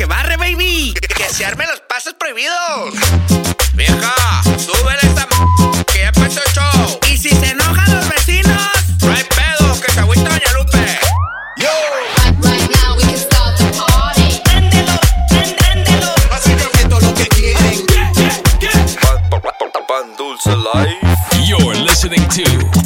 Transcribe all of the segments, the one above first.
que barre, baby. Que se armen los pasos prohibidos. Vieja, súbele esta m que ya empezó el show. Y si se enojan los vecinos, no hay pedo, que se agüita Doña Lupe. Yo. Right now we can start the party. Préndelo, prén- préndelo. Básicamente lo que quieren. Pan Dulce Life. You're listening to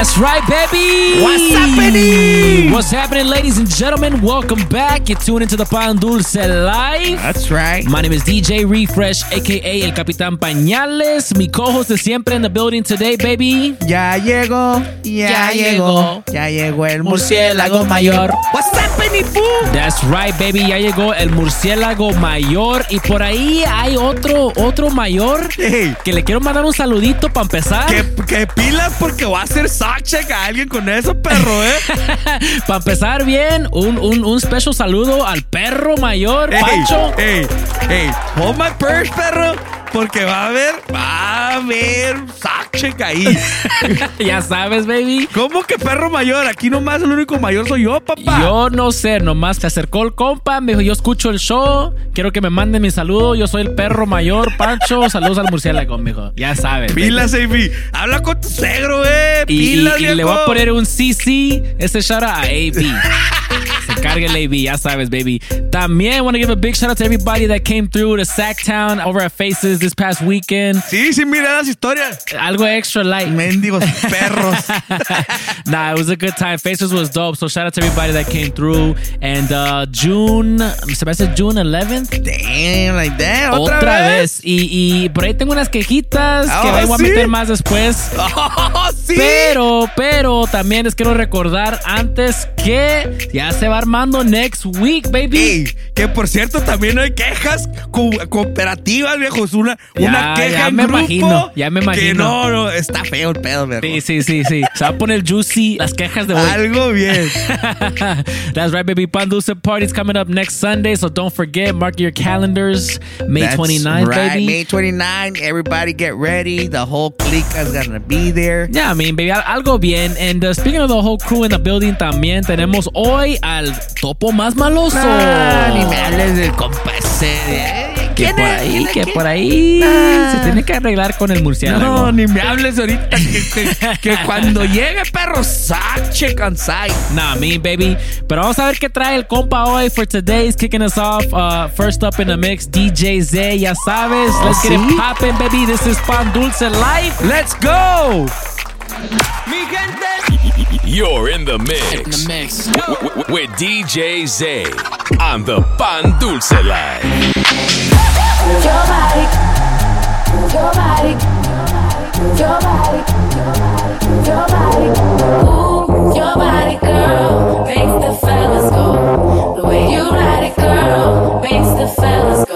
That's right, baby. What's happening? What's happening, ladies and gentlemen? Welcome back. You're tuning into the Pan Dulce Live. That's right. My name is DJ Refresh, aka El Capitán Pañales. Mi co-host de siempre in the building today, baby. Ya llegó, Ya llegó. ya llegó el Murciélago mayor. What's That's right, baby. Ya llegó el murciélago mayor. Y por ahí hay otro, otro mayor Hey. que le quiero mandar un saludito para empezar. Que, que pilas porque va a hacer soundcheck a alguien con eso, perro, ¿eh? Para empezar bien, un, un, un special saludo al perro mayor, Pancho. Hey, hey, hold my purse, perro. Porque va a haber, va a haber soundcheck ahí. ya sabes, baby. ¿Cómo que perro mayor? Aquí nomás el único mayor soy yo, papá. Yo no sé, nomás se acercó el compa, me dijo, yo escucho el show, quiero que me manden mi saludo, yo soy el perro mayor, Pancho, saludos al murciélago, mijo. Ya sabes. baby. Pilas, AB. Habla con tu segro, eh. Y, y- Pilas, y le voy a poner un CC, shout out a AB. El AB, ya sabes, baby. También want to give a big shout out to everybody that came through to Sacktown over at Faces this past weekend. Sí, sí, mira las historias. Algo extra light. Mendigos perros. nah, it was a good time. Faces was dope. So shout out to everybody that came through. And uh, June, se me hace June 11th. Damn, like that. Otra, Otra, vez. Y, y por ahí tengo unas quejitas que Ah, voy a meter más después. Oh, sí. Pero, pero también les quiero recordar antes que ya se va armando next week, baby. Ey, que por cierto también hay quejas co- cooperativas, viejos. Una, Ya, una queja ya en me grupo imagino, ya me Que imagino. no, no, está feo el pedo, viejo. Sí, sí, sí, sí. Se va a poner juicy las quejas de hoy. Algo bien. That's right, baby. Pandusa party's coming up next Sunday, so don't forget, mark your calendars. May That's 29th, right. baby. May 29. Everybody get ready. The whole clique is gonna be there. Yeah, I mean, baby, al- algo bien. And uh, speaking of the whole crew in the building, también tenemos hoy al topo más maloso. Ah, ni me hables del compa ese. Eh, que ¿quién por ahí, que ¿Quién? por ahí Ah. se tiene que arreglar con el murciélago. No, ni me hables ahorita que, que- que cuando llegue perro sache cansai. Nah, me, baby. Pero vamos a ver qué trae el compa hoy for today's kicking us off. Uh, first up in the mix, DJ Z, ya sabes. Let's get it poppin', baby. This is Pan Dulce Life. Let's go. You're in the mix. In the mix. w- w- with DJ Z on the Pan Dulce Live. Move your body, move your body, move your body, move your body, move your body, girl. Makes the fellas go. The way you ride it, girl, makes the fellas go.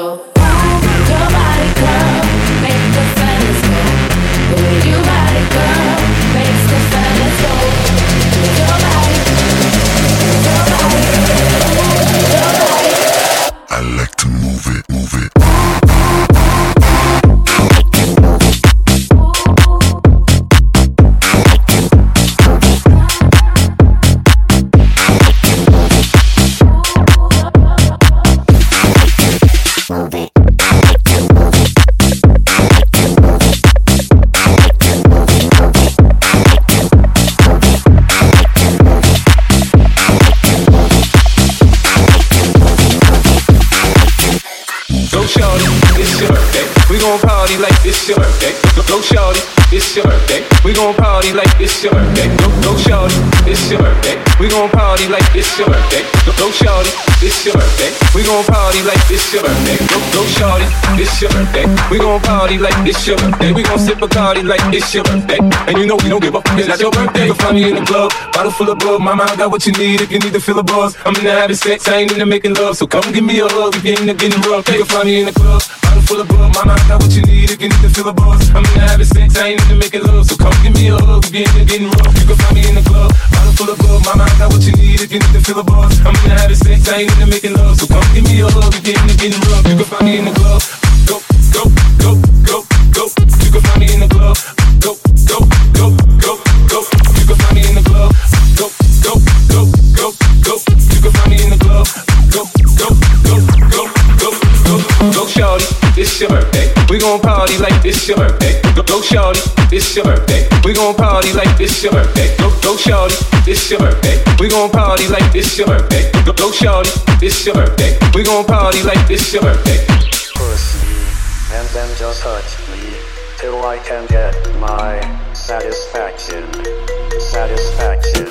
It's your. We gon' party like it's your birthday. Go, go shorty, it's your birthday. We gon' party like it's your birthday. Go, go shorty, it's your birthday. We gon' party like it's your birthday. Go, go shorty, it's your birthday. We gon' party like it's your birthday. We gon' sip a party like it's your birthday. And you know we don't give up. It's not your birthday. You'll find me in the club, bottle full of bug. Mama, I got what you need if you need to feel a buzz. I'm into having sex, I ain't into making love. So come give me a hug if you ain't into getting rough. You'll find me in the club, bottle full of bug. Mama, I got what you need if you need to feel a buzz. I'm into having sex, I ain't into making love. So come love, give me a hug, if you're getting rough, you can find me in the club, bottle full of bug, Mama, I got what you need if you need to fill a buzz, I'm gonna have a sex, I ain't into making love, so come give me a hug, if you're getting rough, you can find me in the club, go, go, go, go, go, you can find me in the club, go, go, go, go, go, you can find me in the club, go, go, go, go, go, you can find me in the club, go, go, go, go, go, go, go, shorty, it's your birthday, we gon' party like it's your birthday. It's your birthday. We gon' party like it's your birthday. Go, go shorty, it's your birthday. We gon' party like it's your birthday. Go, go shorty, it's your birthday. We gon' party like it's your birthday. pussy and then just touch me till I can get my. Satisfaction. Satisfaction.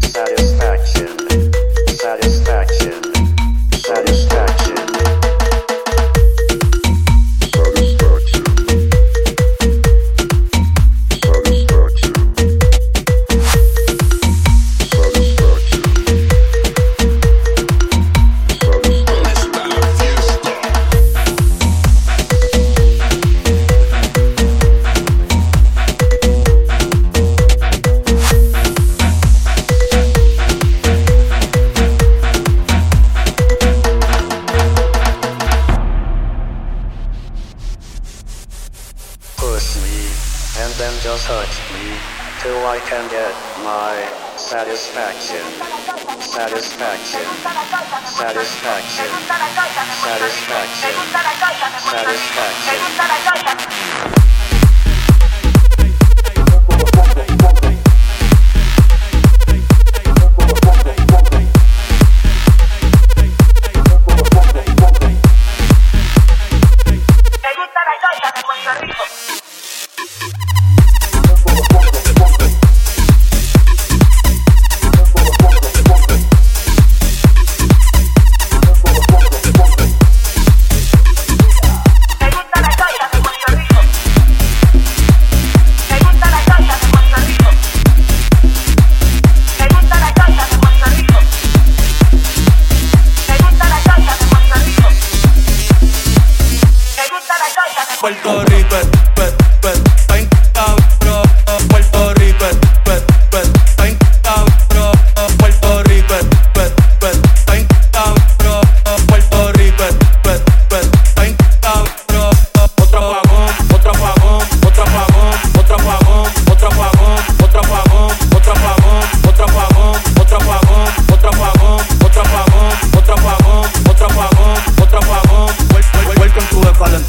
Satisfaction. Satisfaction. Till I can get my satisfaction. Satisfaction. Satisfaction. Satisfaction. Satisfaction. Puerto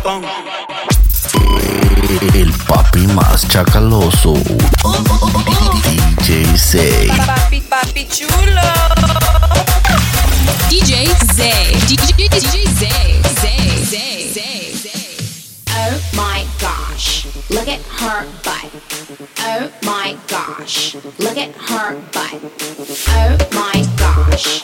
to. El papi más chacaloso. DJ Say. Papi, papi chulo. DJ Zay. DJ, DJ Zay. Zay, Zay, Zay, Zay. Oh my gosh, look at her butt. Oh my gosh, look at her butt. Oh my gosh,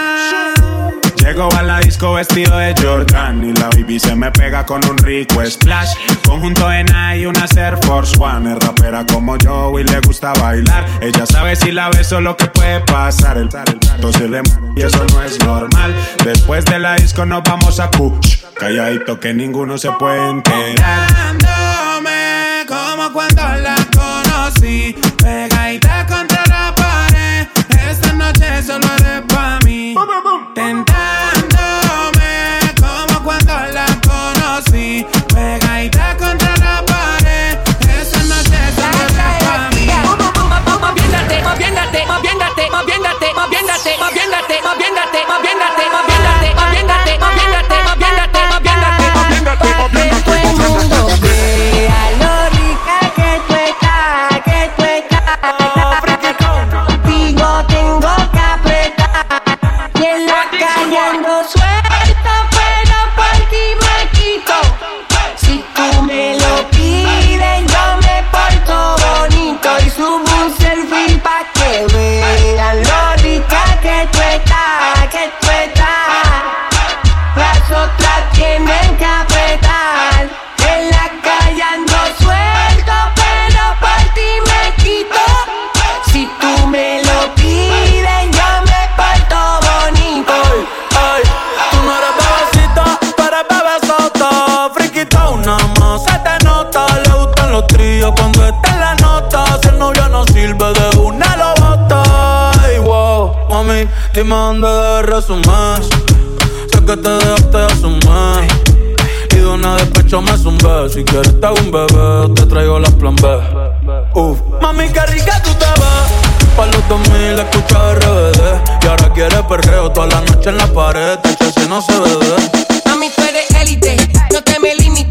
Llego a la disco vestido de Jordan y la baby se me pega con un rico splash. Conjunto de y una Air Force One. Es rapera como yo y le gusta bailar. Ella sabe si la beso lo que puede pasar. El pato se le y eso no es normal. Después de la disco nos vamos a push. Calladito que ninguno se puede enterar. como cuando la conocí. Y más de resumir Sé que te dejaste de asumir. Y de una despecho me zumbé. Si quieres te hago un bebé Te traigo las plan B. Uf. Mami, qué rica tú te ves. Pa' los 2000 escucha RBD Y ahora quieres perreo toda la noche en la pared. Te si no se bebe Mami, tú eres élite. No te me limites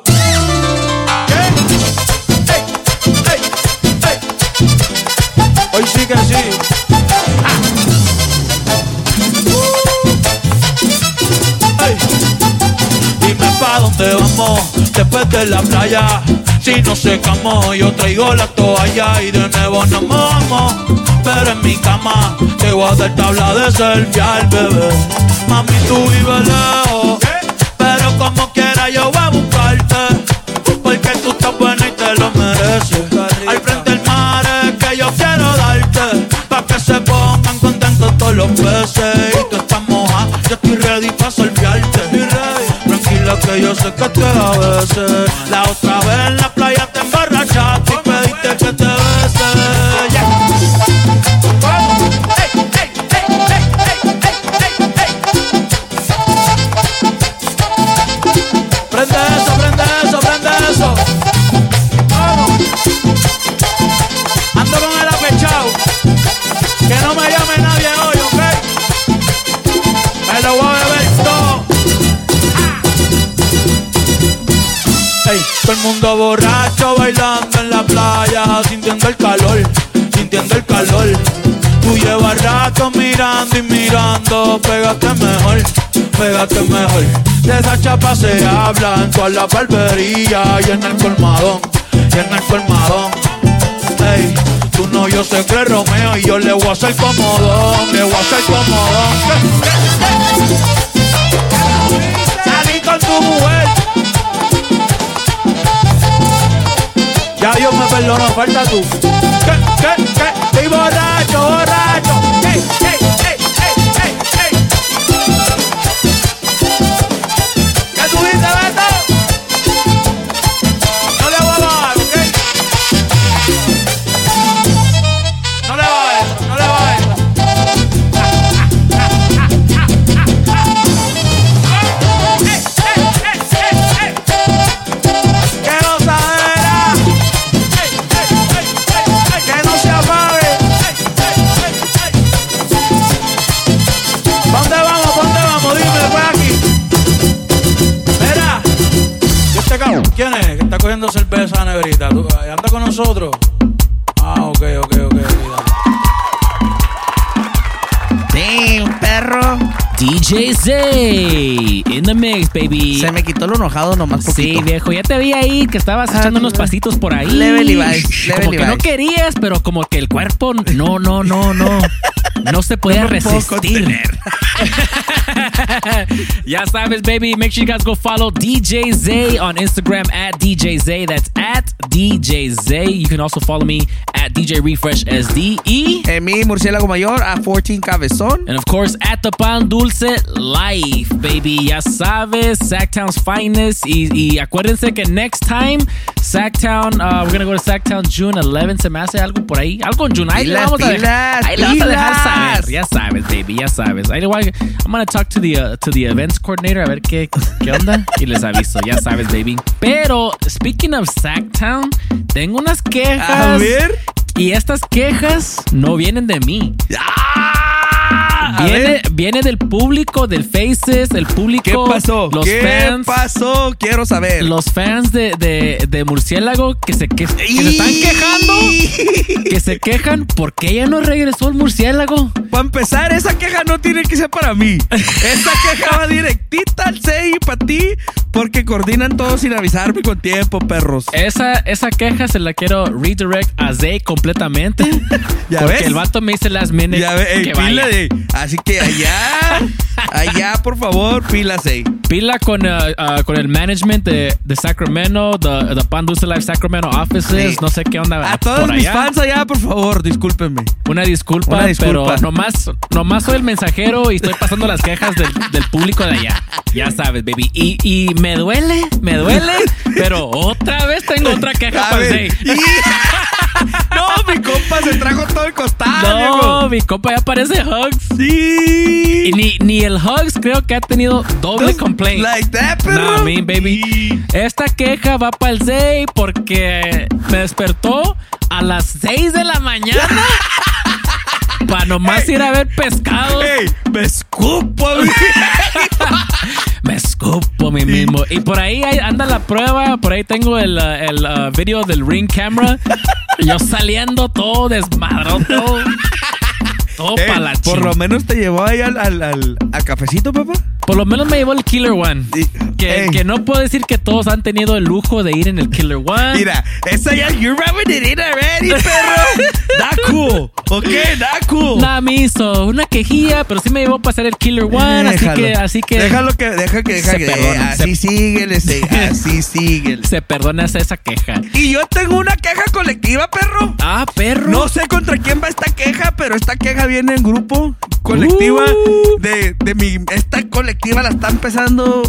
Que sí. Ey. Dime pa' dónde vamos después de la playa. Si no secamos, yo traigo la toalla y de nuevo nos mojamos. Pero en mi cama te voy a dar tabla de selfie al bebé. Mami, tú vives lejos, pero como quiera yo voy a buscarte. Porque tú estás buena y te lo mereces. Que yo sé que tú a veces. La otra vez en la playa te mundo borracho bailando en la playa, sintiendo el calor, sintiendo el calor. Tú llevas rato mirando y mirando, pégate mejor, pégate mejor. De esa chapa se habla en toda la barbería y en el colmadón, y en el colmadón. Ey, tú no, yo sé que Romeo y yo le voy a hacer comodón, le voy a hacer comodón. Salí con tu mujer. Ya Dios me perdonó, falta tú. ¿Qué, qué, qué? Estoy borracho, borracho. Ey, ey, ey, Zay baby. Se me quitó lo enojado nomás poquito. Sí, viejo, ya te vi ahí que estabas echando unos pasitos por ahí. Leve Levi's, leve Como que no querías, pero como que el cuerpo no, no, no, no. No se podía No me resistir. ya sabes, baby. Make sure you guys go follow DJ Zay on Instagram at DJ Zay. That's at DJ Zay. You can also follow me at DJ Refresh SDE. En mi murciélago mayor a 14 cabezón. And of course, at the Pan Dulce Life, baby. Ya sabes, Sacktown's finest. Y, y acuérdense que next time, Sacktown, uh, we're gonna go to Sacktown June 11. Se me hace algo por ahí. Algo en June. Ahí le vamos a dejar, ahí le vamos a dejar saber. Ya sabes, baby. Ya sabes. Ahí le voy a- I'm gonna talk to the, uh, to the events coordinator a ver qué, qué onda. Y les aviso. Ya sabes, baby. Pero, speaking of Sacktown, tengo unas quejas. A ver. Y estas quejas no vienen de mí. a Viene, ver. viene del público, del Faces, el público. ¿Qué pasó? Los ¿Qué fans. pasó? Quiero saber. Los fans de, de, de Murciélago que se, que, que se están quejando. Que se quejan porque ya no regresó el murciélago. Para empezar, esa queja no tiene que ser para mí. Esa queja va directita al CI para ti porque coordinan todo sin avisarme con tiempo, perros. Esa, esa queja se la quiero redirect a Zay completamente. ¿Ya porque ves? el vato me dice las minutes Ya ve, ey, que pila de- Así que allá, allá, por favor, pilas ahí. Pila con, uh, uh, con el management de, de Sacramento, the, the Pan Dulce Life Sacramento offices, Sí. no sé qué onda. A todos por mis allá. fans allá, por favor, discúlpenme. Una disculpa, Una disculpa. pero nomás, nomás soy el mensajero y estoy pasando las quejas del, del público de allá. Ya sabes, baby. Y, y me duele, me duele, pero otra vez tengo otra queja para Zay. No, mi compa se trajo todo el costal, No, viejo. mi compa ya parece Hugs. Sí. Y ni, ni el Hugs creo que ha tenido doble complaint. Like that, perro. Nah, me, baby. Esta queja va para el Zay porque me despertó a las 6 de la mañana para nomás ir a ver pescados. Ey, me escupo, mi- Me escupo a mí mismo. Y por ahí anda la prueba. Por ahí tengo el, uh, el uh, video del ring camera. Yo saliendo todo desmadrado, todo. Todo Ey, para la por ching- lo menos te llevó ahí al, al, al- a cafecito, papá. Por lo menos me llevó el Killer One. Que, no puedo decir que todos han tenido el lujo de ir en el Killer One. Mira, esa ya, you're rubbing it in already, perro. That cool. Ok, that cool. Nada, me hizo una quejilla, pero sí me llevó a pasar el Killer One. Así Déjalo. que, así que. Déjalo que, deja que, deja Se que. perdona, así se- síguele, se- así síguele. Se perdona esa queja. Y yo tengo una queja colectiva, perro. Ah, perro. No sé contra quién va esta queja, pero esta queja viene en grupo, colectiva. Uh. De, de mi. Esta colectiva la está empezando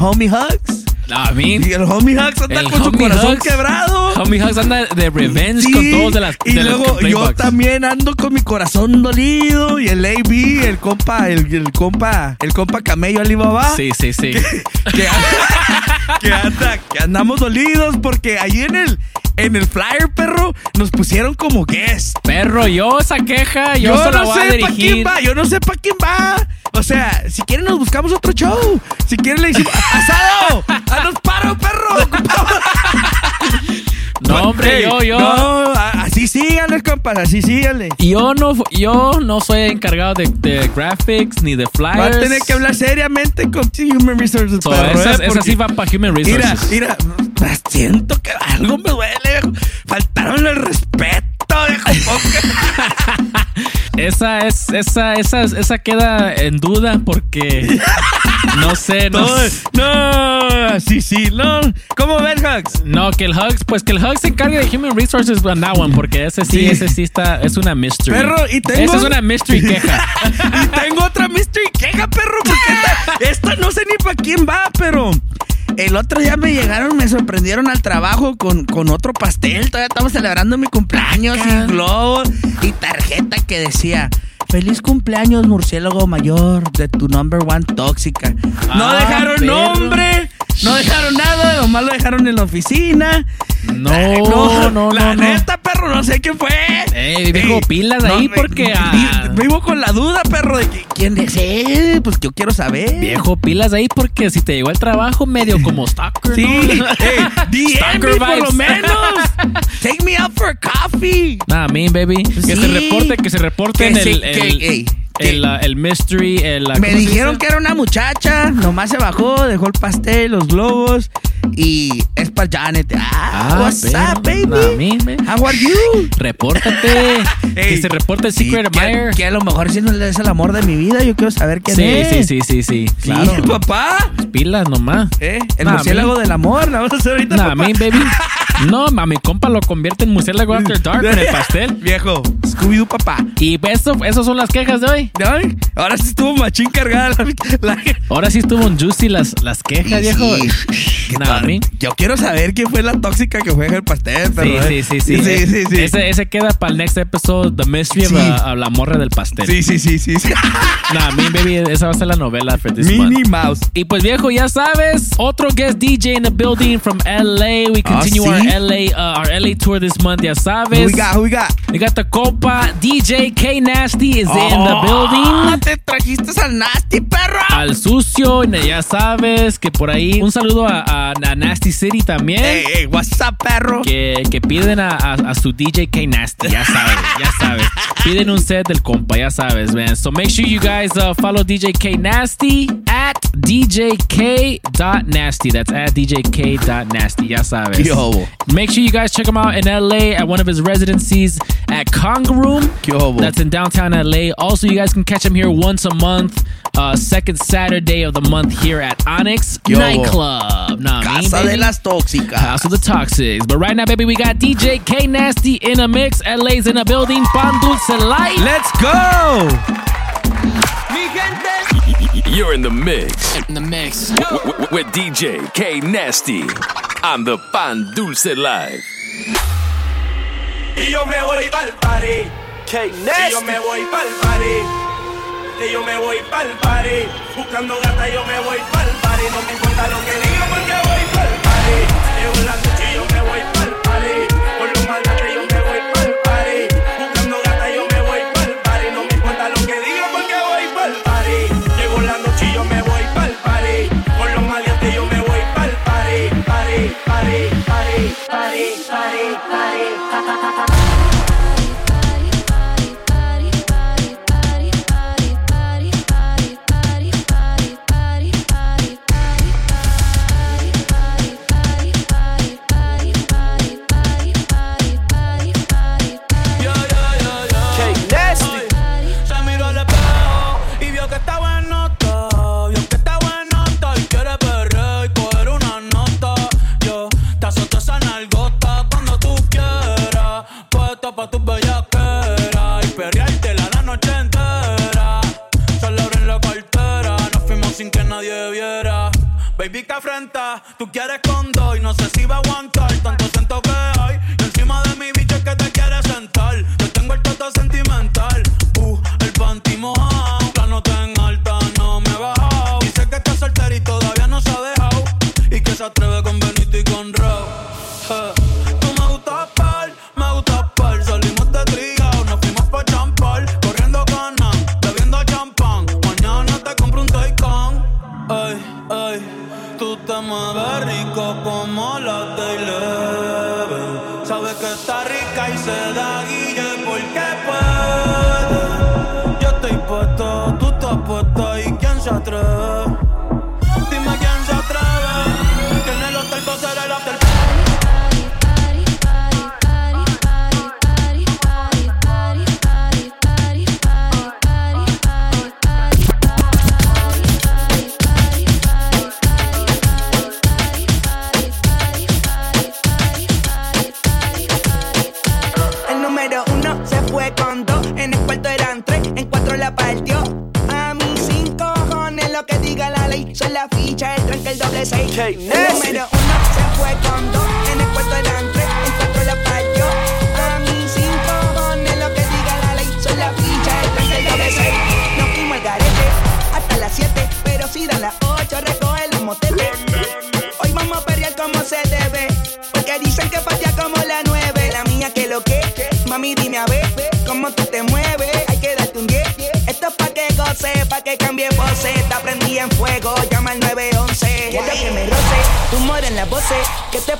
Homie Hugs. A mí. Y el Homie Hugs anda El con su corazón Hugs. quebrado. Homie Hugs anda de revenge Sí, con todos de las. y de luego yo box. también ando con mi corazón dolido y el AB, el compa, el, el compa, el compa Camello Alibaba. Sí, sí, sí. que, que anda, que andamos dolidos porque ahí en el en el flyer, perro, nos pusieron como guest. Perro, yo esa queja, yo, se la no voy a sé para quién dirigir. va, yo no sé para quién va. O sea, si quieren nos buscamos otro show. Si quieren le decimos, ¡Asado! ¡Haznos paro, perro! No, hombre, yo, yo. No, así síganle, compas, así síganle. Yo no, yo no soy encargado de, de graphics ni de flyers. Va a tener que hablar seriamente con Human Resources. So, perro, esas, ¿eh? esas sí van para Human Mira, Resources. mira, siento que algo me duele. Faltaron el respeto, viejo. Esa es, esa, esa, esa queda en duda porque no sé, no, No, no, sí, sí, no. ¿Cómo ves, Hugs? no, que el Hugs, pues que el Hugs se encargue de Human Resources on that one, porque ese sí, Sí. ese sí está, es una mystery. Perro, y tengo- Esa es una mystery queja. y tengo otra mystery queja, perro, porque esta, esta no sé ni para quién va, pero el otro día me llegaron, me sorprendieron al trabajo con, con otro pastel. Todavía estamos celebrando mi cumpleaños y globos y tarjeta que decía. Feliz cumpleaños, murciélago mayor de tu number one tóxica. No Ah, dejaron perro. nombre, no dejaron nada, nomás lo dejaron en la oficina. No, Ay, no, no, La no. neta, perro, no sé quién fue. Ey, viejo, pilas ahí porque, vi- ah. Vivo con la duda, perro, de que, quién es él. Pues yo quiero saber. Viejo, pilas ahí porque si te llegó al trabajo medio como stalker. Sí, ¿no? hey, DM Stalker por lo vibes. menos. Take me out for coffee. Nah, me, baby. Que Sí. se reporte, que se reporte Que en el, que- el, ey, el, el mystery. El, Me ¿cómo se dijeron que era una muchacha, nomás se bajó, dejó el pastel, los globos y es para Janet. Ah, Ah, what's pero, up, baby? me, me. How are you? Repórtate. Ey, que se reporte el Secret que- Admirer. Que, a lo mejor si no es el amor de mi vida, yo quiero saber quién Sí, es. sí, sí, sí, sí. Claro. Sí, papá. Pilas nomás. ¿Eh? El Nah, murciélago del amor, la vamos a hacer ahorita, Nah, papá. me, baby. No, ma, mi compa lo convierte en murciélago after dark con el pastel. Viejo, Scooby-Doo, papá. Y eso, eso son las quejas de hoy. Ay, ahora sí estuvo machín cargada la... la- Ahora sí estuvo un juicy las, las quejas, viejo. ¿Qué Nah, tal? me. Yo quiero saber quién fue la tóxica que fue en el pastel, pero... Sí, sí, sí, sí. Sí, sí, sí. Ese, ese queda para el next episode, The Mystery Sí. of uh, a la morra del pastel. Sí, sí, sí, sí. sí. Nah, me, baby, esa va a ser la novela for this month. Minnie Mouse. Y pues viejo, ya sabes, otro guest DJ in the building from LA. We Ah, continue ¿sí? LA uh, our LA tour this month, ya sabes. Who we got, who we got? We got the compa DJ K Nasty is in the Oh, building. te trajiste al nasty, perro. Al sucio, ya sabes que por ahí un saludo a, a- a Nasty City también. Hey, hey, what's up, perro? Que, que piden a, a- a su DJ K Nasty, ya sabes, ya sabes. Piden un set del compa, ya sabes, man. So make sure you guys uh, follow DJ K Nasty at djk.nasty. That's at djk.nasty, ya sabes. Yo. Make sure you guys check him out in LA at one of his residencies at Conga Room. That's in downtown LA. Also, you guys can catch him here once a month, uh, second Saturday of the month here at Onyx Yo. Nightclub. Nah, me, Casa de baby. las tóxicas. House of the Toxics. But right now, baby, we got DJ K Nasty in a mix. LA's in a building. Pan Dulce Light. Let's go. You're in the mix In the mix. w- w- with DJ K Nasty on the Pan Dulce Live. Y yo me voy pa'l party, Que yo me voy pa'l party. Que yo me voy pa'l party. Buscando gata, yo me voy pa'l party. No me importa lo que digan porque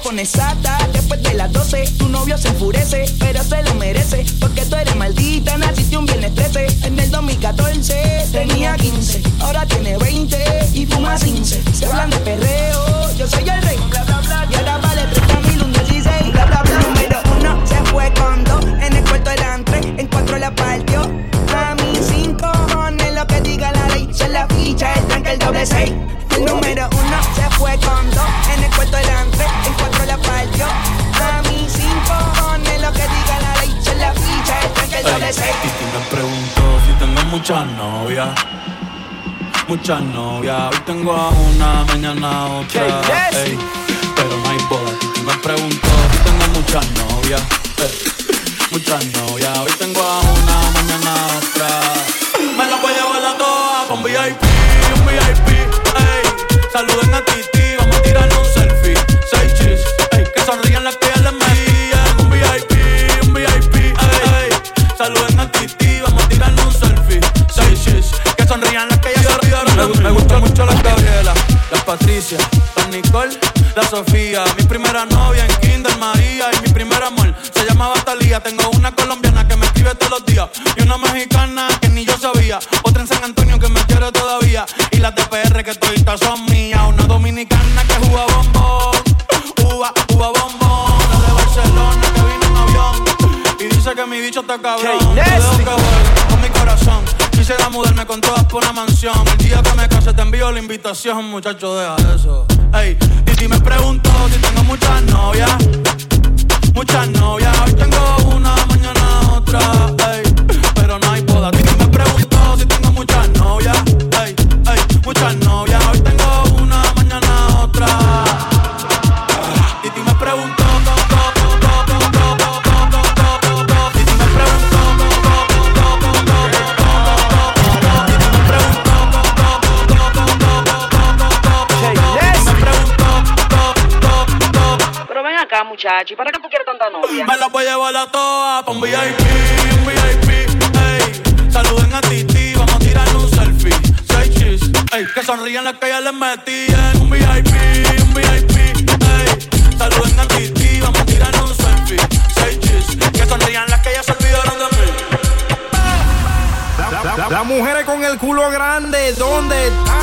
pones sata después de las 12. Tu novio se enfurece, pero se lo merece, porque tú eres maldita, naciste un viernes 13. En el 2014 tenía 15, ahora tiene 20 y fuma 15. Se hablan de perreo, yo soy el rey, bla bla bla, y ahora vale 30 mil, un 16, bla bla bla. Número uno se fue con dos, en el cuarto eran tres, en cuatro la partió. A mí sin cojones lo que diga la ley, son la ficha, el tranque, el doble seis. El número uno se fue con dos, en el cuarto eran tú me preguntó si tengo muchas novias. Muchas novias. Hoy tengo a una, mañana a otra. ey, pero no hay boda. Tú me preguntó si tengo muchas novias. ey, muchas novias. Hoy tengo a una, mañana a otra. Me la voy a llevar a todas con VIP, un VIP. Ey, saluden a Titi, Me, me gustan mucho las Gabriela, las Patricia, las Nicole, la Sofía. Mi primera novia en Kinder María y mi primer amor se llamaba Talía. Tengo una colombiana que me escribe todos los días y una mexicana que ni yo sabía. Otra en San Antonio que me quiere todavía y las de PR que toditas son mías. Una dominicana que juega bombón, uva, uva bombón. La de Barcelona que vino en avión y dice que mi bicho está cabrón. Quisiera mudarme con todas por una mansión. El día que me case te envío la invitación, muchacho, deja eso. Ey, Titi me preguntó si tengo muchas novias. Muchas novias, hoy tengo una, mañana otra. Ey, pero no hay boda. Titi me preguntó si tengo muchas novias. Ey, ey, muchas novias, muchacha. Para qué tú quieres tanta novia? Me la voy a llevar a toa pa' un VIP, un VIP, ey. Saluden a Titi, vamos a tirar un selfie. Seis chis, ey. Que sonríen las que ya les metí en un VIP, un VIP, ey. Saluden a Titi, vamos a tirar un selfie. Seis chis, que sonrían las que ya se olvidaron de mí. Las la, mujeres con el culo grande, ¿dónde están?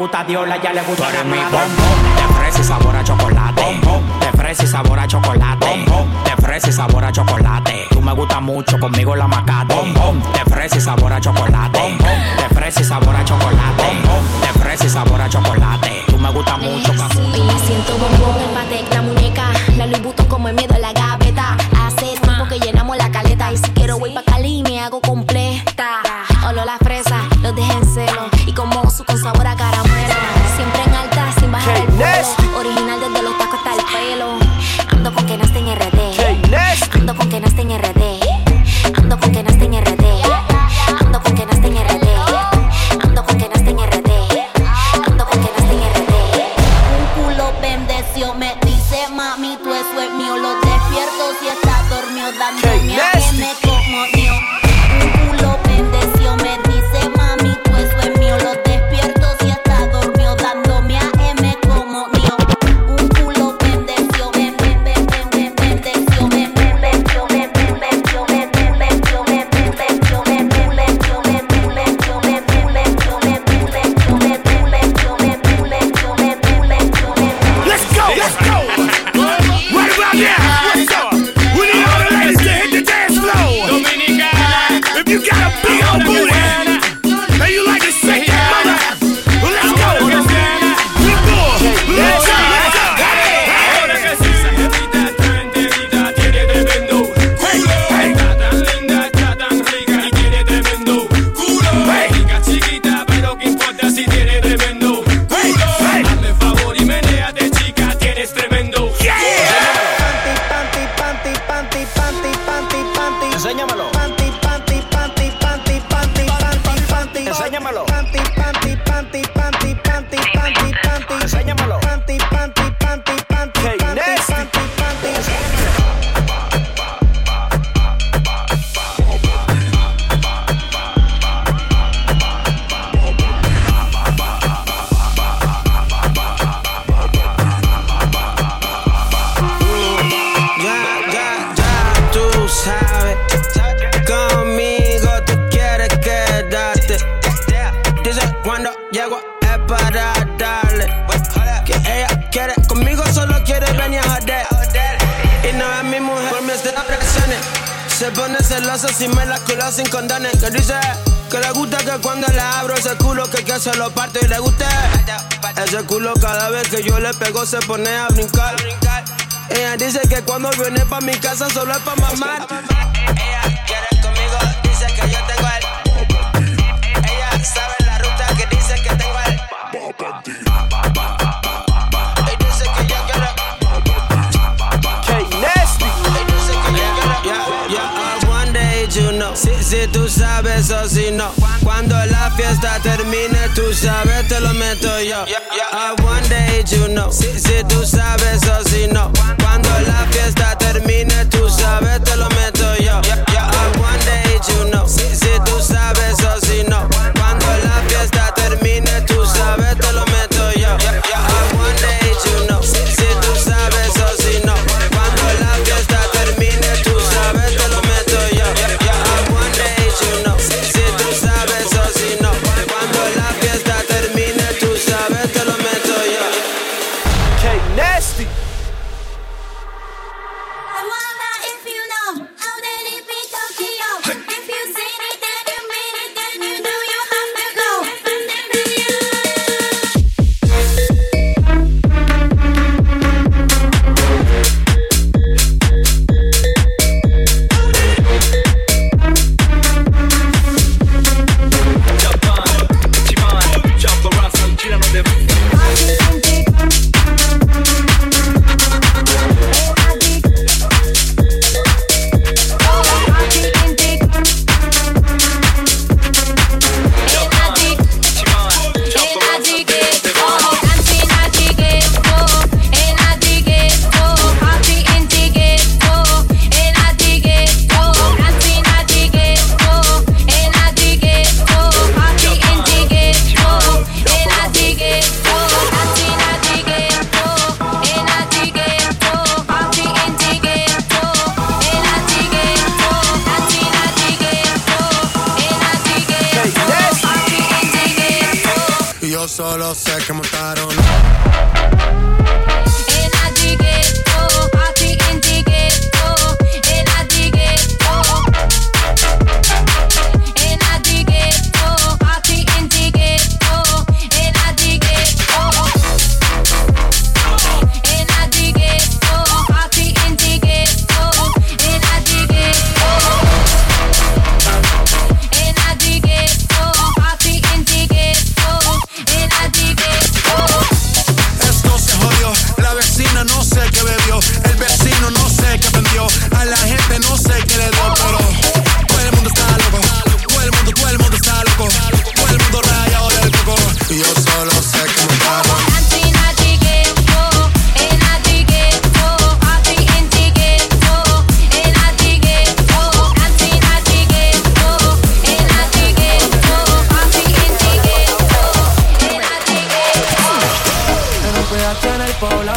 gusta Dios, ya le gusta. Tú eres mi bombón, te sabor.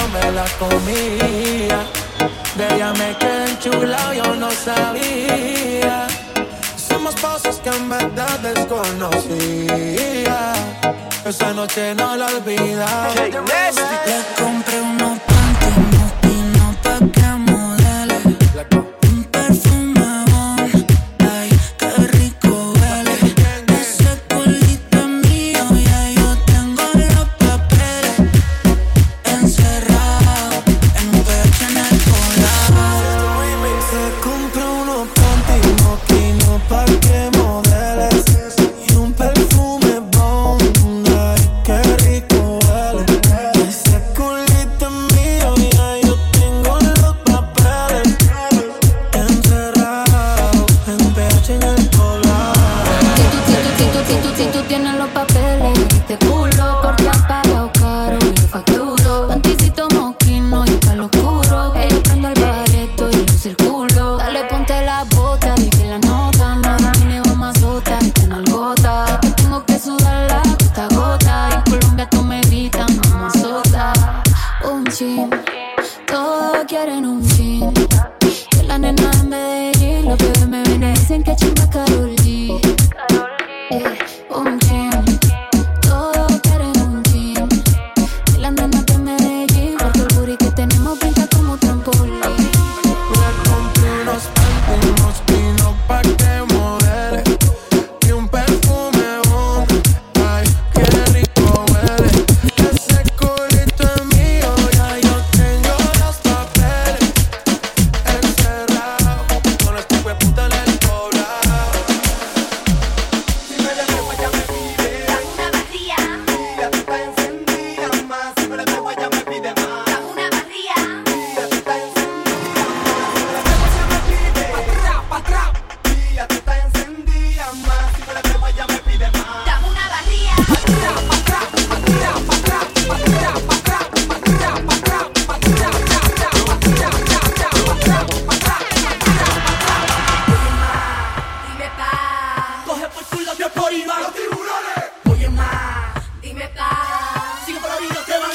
me la comía. De ella me quedé enchulado, yo no sabía. Somos pasos que en verdad desconocía. Esa noche no la olvidaba.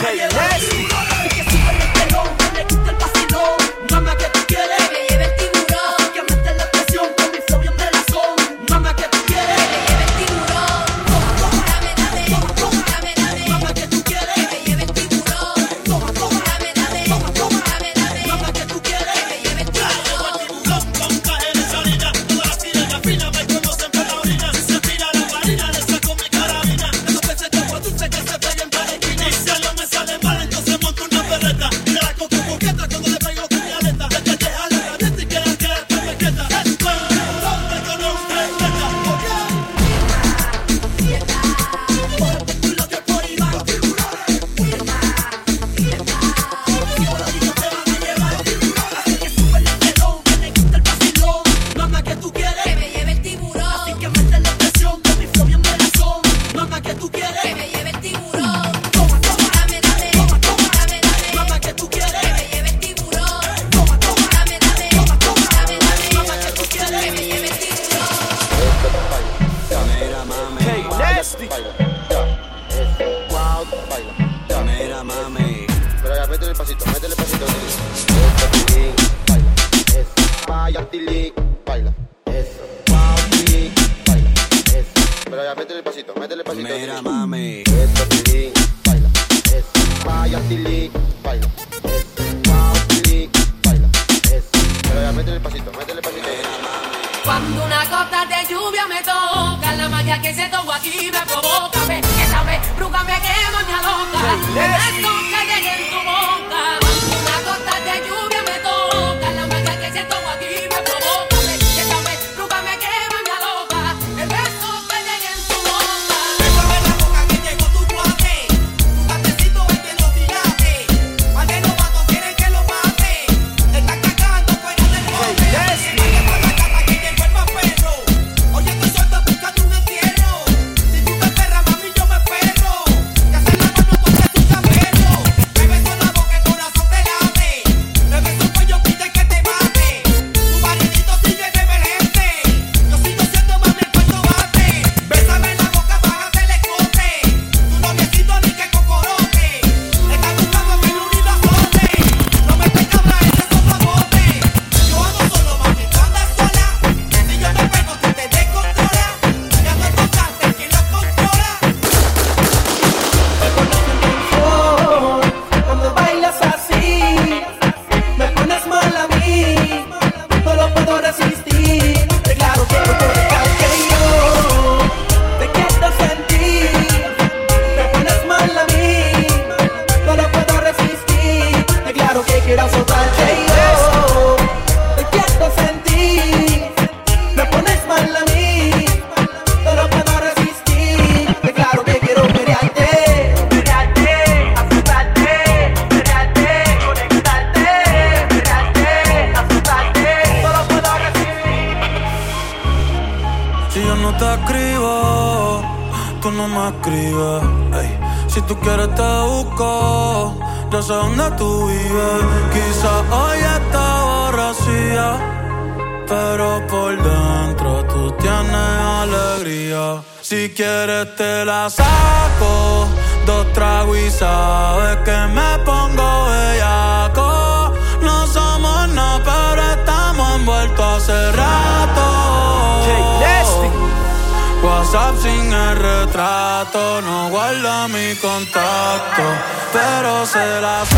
Okay. se la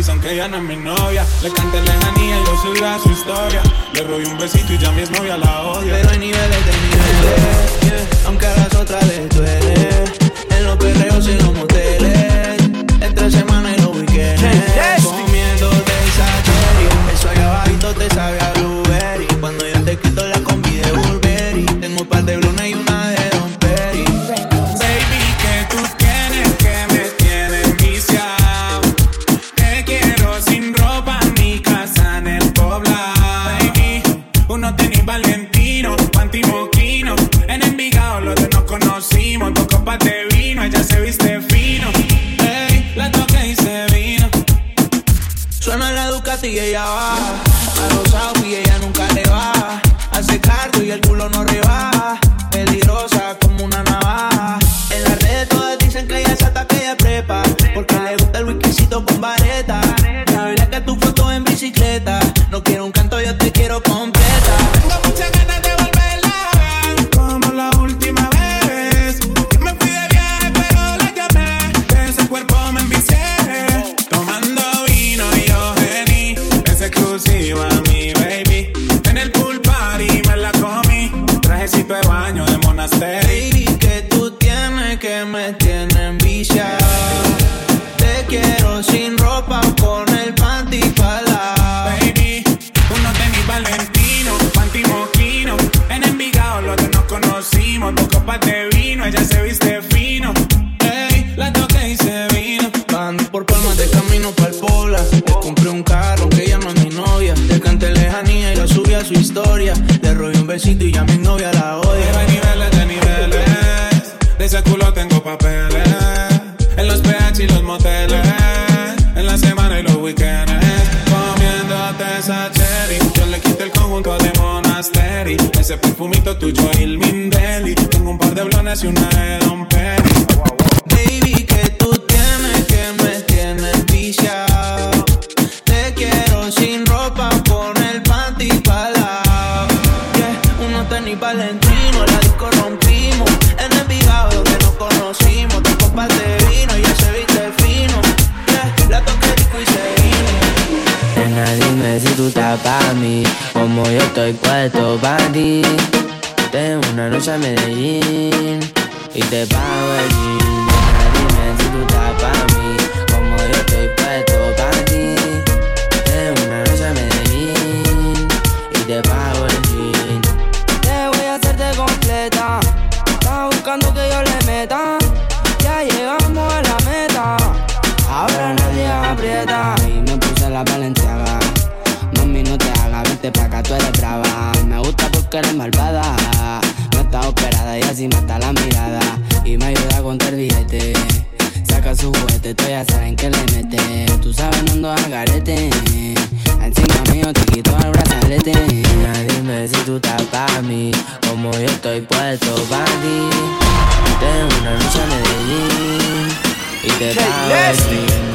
dicen que ya no es mi novia. Le canté lejanía y yo subí a su historia. Le robé un besito y ya mi novia la odia. Pero hay niveles de niveles, aunque a las otras les duele. En los perreos y los conjunto de Monasteri. Ese perfumito tuyo y el Mindeli. Tengo un par de blones y una de Don Perry. Baby, que tú tienes que me tienes viciado. Tú estás pa' mí, como yo estoy puesto pa' ti. Tengo una noche a Medellín y te pago el jean. Dime si tú estás pa' mí, como yo estoy puesto pa' ti. Tengo una noche a Medellín y te pago vente pa' acá, tú eres brava. Me gusta porque eres malvada. No está operada y así mata la mirada. Y me ayuda a contar billete. Saca su juguete, tú ya saben que le mete. Tú sabes, no ando al garete. Encima mío te quito el brazalete. Dime si tú estás pa' mí. Como yo estoy puesto pa' ti. Tengo una noche a Medellín. Y te pago.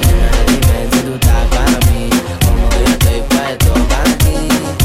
Nena, dime si tú estás pa' mí. Como yo estoy puesto pa' ti.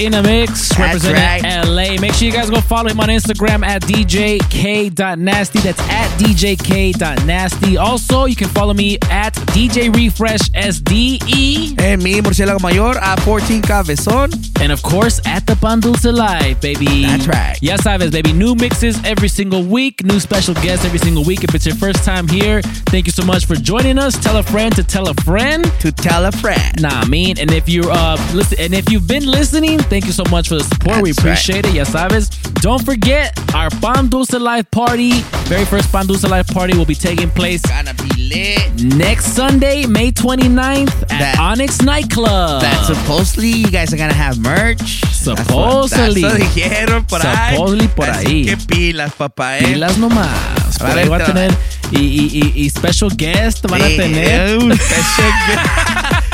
in a mix. Representing right. LA. Make sure you guys go follow him on Instagram at djk.nasty. That's at djk.nasty. Also, you can follow me at DJ Refresh SDE. En mi murciélago mayor a 14 cabezón. And of course, at the Bundles Alive, baby. That's right. Ya sabes, baby. New mixes every single week, new special guests every single week. If it's your first time here, thank you so much for joining us. Tell a friend to tell a friend to tell a friend. Nah, I mean, and if you're uh listen, and if you've been listening, thank you so much for the support. we That's right. appreciate it. Ya sabes. Don't forget our Pan Dulce Live party. Very first Pan Dulce Live party will be taking place Gonna be lit. next Sunday, May 29th at That- Onyx Nightclub. That supposedly you guys are gonna have merch. Supposedly. That's what dijeron por ahí. Supposedly por Así ahí. que pilas, papá, eh. Pilas nomás. Por ahí va a tener. Y, y, y, y special guest van a tener. special guest.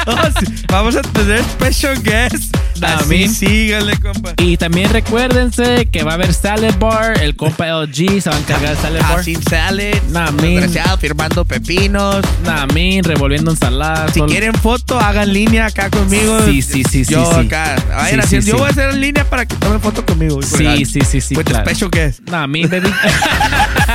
Vamos a tener special guest. Nah, Así síganle, compa. Y también recuérdense que va a haber Salad Bar. El compa LG se va a encargar de Salad Bar. Sin salad. Nah, mean. Desgraciado, firmando pepinos. Nah, mean, revolviendo ensaladas. Si quieren foto, hagan línea acá conmigo. Sí, sí, sí, sí, Yo sí. acá. Vayan Sí, yo voy a hacer en línea para que tomen foto conmigo. Sí, sí, sí, sí. With claro. special guest. Me, baby.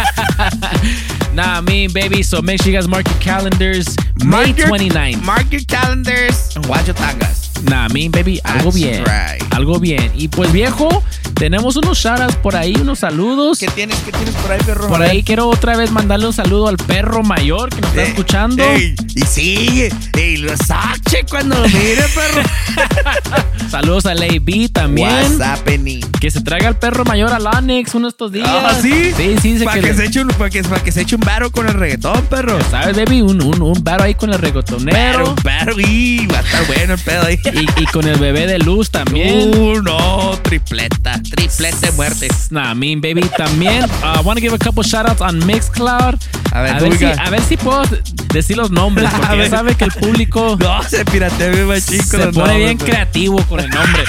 nah, I mean, baby. So make sure you guys mark your calendars. May Mark your- 29. Mark your calendars and watch your tangas. Nah, me, baby. Algo That's bien. right. Algo bien. Y pues, viejo, tenemos unos shoutouts por ahí, unos saludos. ¿Qué tienes, qué tienes por ahí, perro? Por A ahí quiero otra vez mandarle un saludo al perro mayor que nos está Eh, escuchando. y sigue. Ey, lo sache cuando lo mire, perro. Saludos al AB también. What's happening? Que se traiga al perro mayor al Onyx uno de estos días. Ah, ¿sí? Sí, sí. Para que, se eche un, para que, para que se eche un baro con el reggaetón, perro. ¿Sabes, baby? Un, un, un varo ahí con el reggaetonero. Baro, baro, y va a estar bueno el pedo ahí. Y, y con el bebé de luz también. Uh, no, tripleta, tripleta de muerte. Nah, mean baby. También, I want to give a couple shout outs on Mixcloud. A ver, a, ver si, a ver si puedo decir los nombres, porque ya ver. sabe que el público No, se piratea bien machín se pone bien nombres, creativo con el nombre.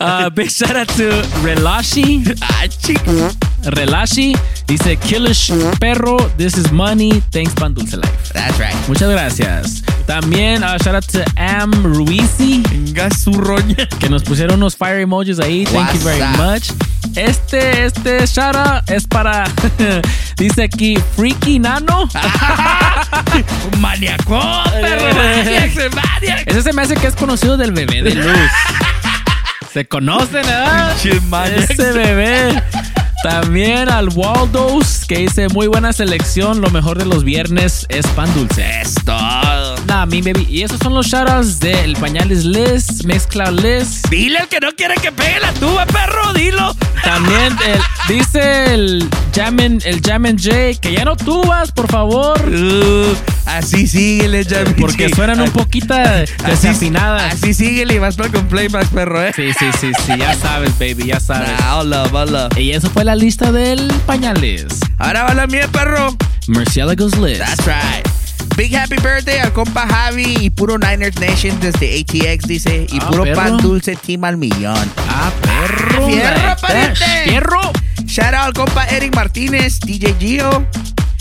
Uh, big shout out to Relashi. Ah, chico. Relashi dice Killish Perro, this is money. Thanks, Pan Dulce Life. That's right. Muchas gracias. También uh, shout out to Am Ruizi. Venga su roña. Que nos pusieron unos fire emojis ahí. Thank you very What's up? much. Este, este shout out es para. dice aquí Freaky Nano. Un maniaco, perro. maniac, ese se me hace que es conocido del bebé de luz. Se conocen, ¿verdad? Ese bebé. También al Waldos, que dice muy buena selección. Lo mejor de los viernes es pan dulce. Es todo. Nah, mi baby. Y esos son los shoutouts del Pañales List, Mixcloud List. Dile al que no quiere que pegue la tuba, perro, dilo. También el- dice el Jammin, el Jammin J que ya no tubas, por favor. Uh, así síguele, Jamie. Porque suenan un poquito desafinadas. Así síguele y vas para con playback, perro, eh. Sí, sí, sí, sí, ya sabes, baby, ya sabes. Nah, all love, all love. Y eso fue la lista del Pañales. Ahora va la mía, perro. Murciélagos List. That's right. Big happy birthday al compa Javi y puro Niners Nation desde ATX, dice. Y Ah, puro perro. pan dulce team al millón. Ah, perro. ¡Fierro, like that. pariente! ¡Fierro! Shout out al compa Eric Martínez, DJ Gio.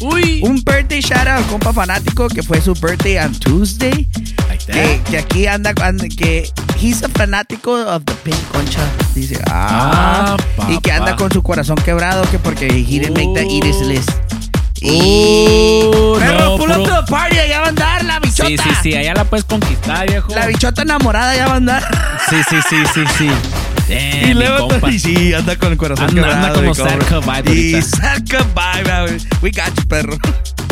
Uy. Un birthday shout out al compa fanático que fue su birthday on Tuesday. Like that. Que, que aquí anda, anda- que he's a fanático of the pink concha. Dice, ah, Ah, y que anda con su corazón quebrado que porque he didn't make the eat his list. Uh, Perro, no, pull up to the party, allá va a andar la bichota. Sí, sí, sí, allá la puedes conquistar, viejo. La bichota enamorada ya va a andar. Sí, sí, sí, sí, sí. Damn, y luego y sí, anda con el corazón Anda- quebrado. anda como cup vibe Y cup vibe. We got you, perro.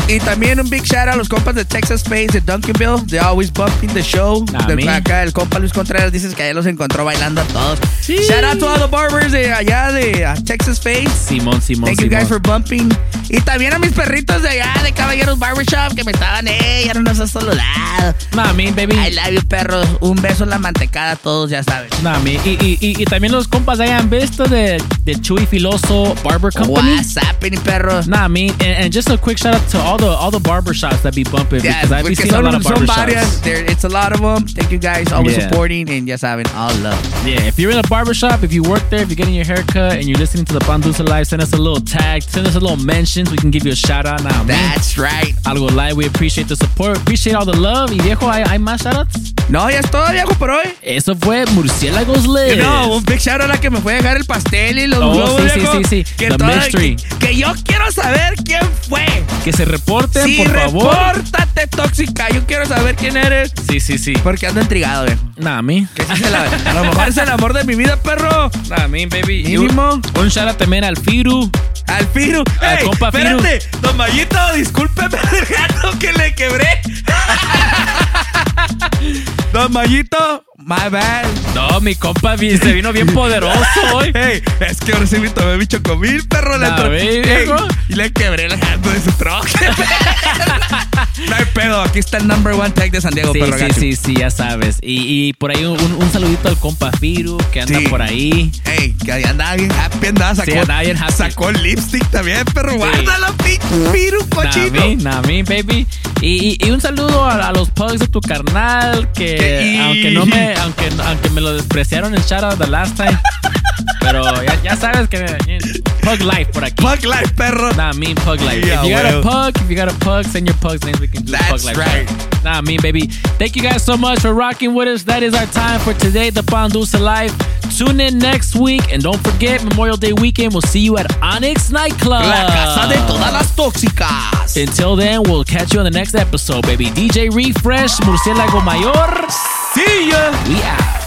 Y también un big shout out a los compas de Texas Space de Duncanville. They always bumping the show. De acá el compa Luis Contreras dices que allá los encontró bailando a todos. Shout out to all the barbers de allá de Texas Space. Simón, Simón, Thank you Simón. guys for bumping. Y también a mis perritos de allá de Caballeros Barbershop que me estaban, eh, ya no nos has saludado. Me, baby. I love you, perros. Un beso en la mantecada a todos, ya saben. Nah, me. Y, y, y, y también los compas hayan visto de, de Chuy Filoso Barber Company. What's happening, perros? Me. And, and just a quick shout out to all the all the barber shops that be bumping Yeah, because I've been seeing a lot of barber shops. There, it's a lot of them. Thank you guys, always Yeah. supporting, and ya having all love. Yeah, if you're in a barber shop, if you work there, if you're getting your haircut and you're listening to the Pandusa Live, send us a little tag, send us a little mention mentions, we can give you a shout out now. That's right. Algo live, we appreciate the support, appreciate all the love. Y viejo, ¿hay, hay más shoutouts? No, ya es todo, viejo, por hoy. Eso fue Murciélagos Live. No, un big shout out a la que me fue a dejar el pastel y los Oh, globos, sí, sí, sí, sí. Que, The toda- mystery. que, que yo quiero saber quién fue. Que se reporten, Sí, por favor. repórtate, tóxica. Yo quiero saber quién eres. Sí, sí, sí. Porque ando intrigado, viejo. Nah, a mí. Que sí se la- a lo mejor es el amor de mi vida, perro. Nah, a mí, baby. Y Mínimo. Un, un shout out también al Firu. Al Firu. Al Ey, compa Firu. espérate, don Mayito, discúlpeme el gato que le quebré. don Mayito, my bad. No, mi compa se vino bien poderoso hoy. Ey, es que ahora sí me tomé mi chocomil, perro. Le Ey, y le quebré el gato de su troca. no hay pedo, aquí está el number one tag de San Diego, Sí, perro sí, gacho. sí, sí, ya sabes. Y, y por ahí un, un saludito al compa Firu que anda Sí. por ahí. Ey, que andaba bien happy, andaba, sacó, Sí, andaba bien happy. sacó el lipstick también, perro. Guárdalo, Firu, cochino. Nami, Nami, baby. Y, y- y un saludo a, a los pugs de tu carnal que Y- aunque no me aunque, aunque me lo despreciaron en shout out the last time. pero ya, ya sabes que Pug Life por aquí. Pug Life, perro. Nah, mean Pug Life. Yeah, if you got a pug, if you got a pug, send your pug's names. We can do That's Pug Life. right. Nah, mean baby. Thank you guys so much for rocking with us. That is our time for today, the Pandusa Life. Tune in next week and don't forget Memorial Day weekend. We'll see you at Onyx Nightclub. La casa de todas las tóxicas. Until then, we'll catch you on the next episode, baby. DJ Refresh, Murciélago Mayor. See ya. We out.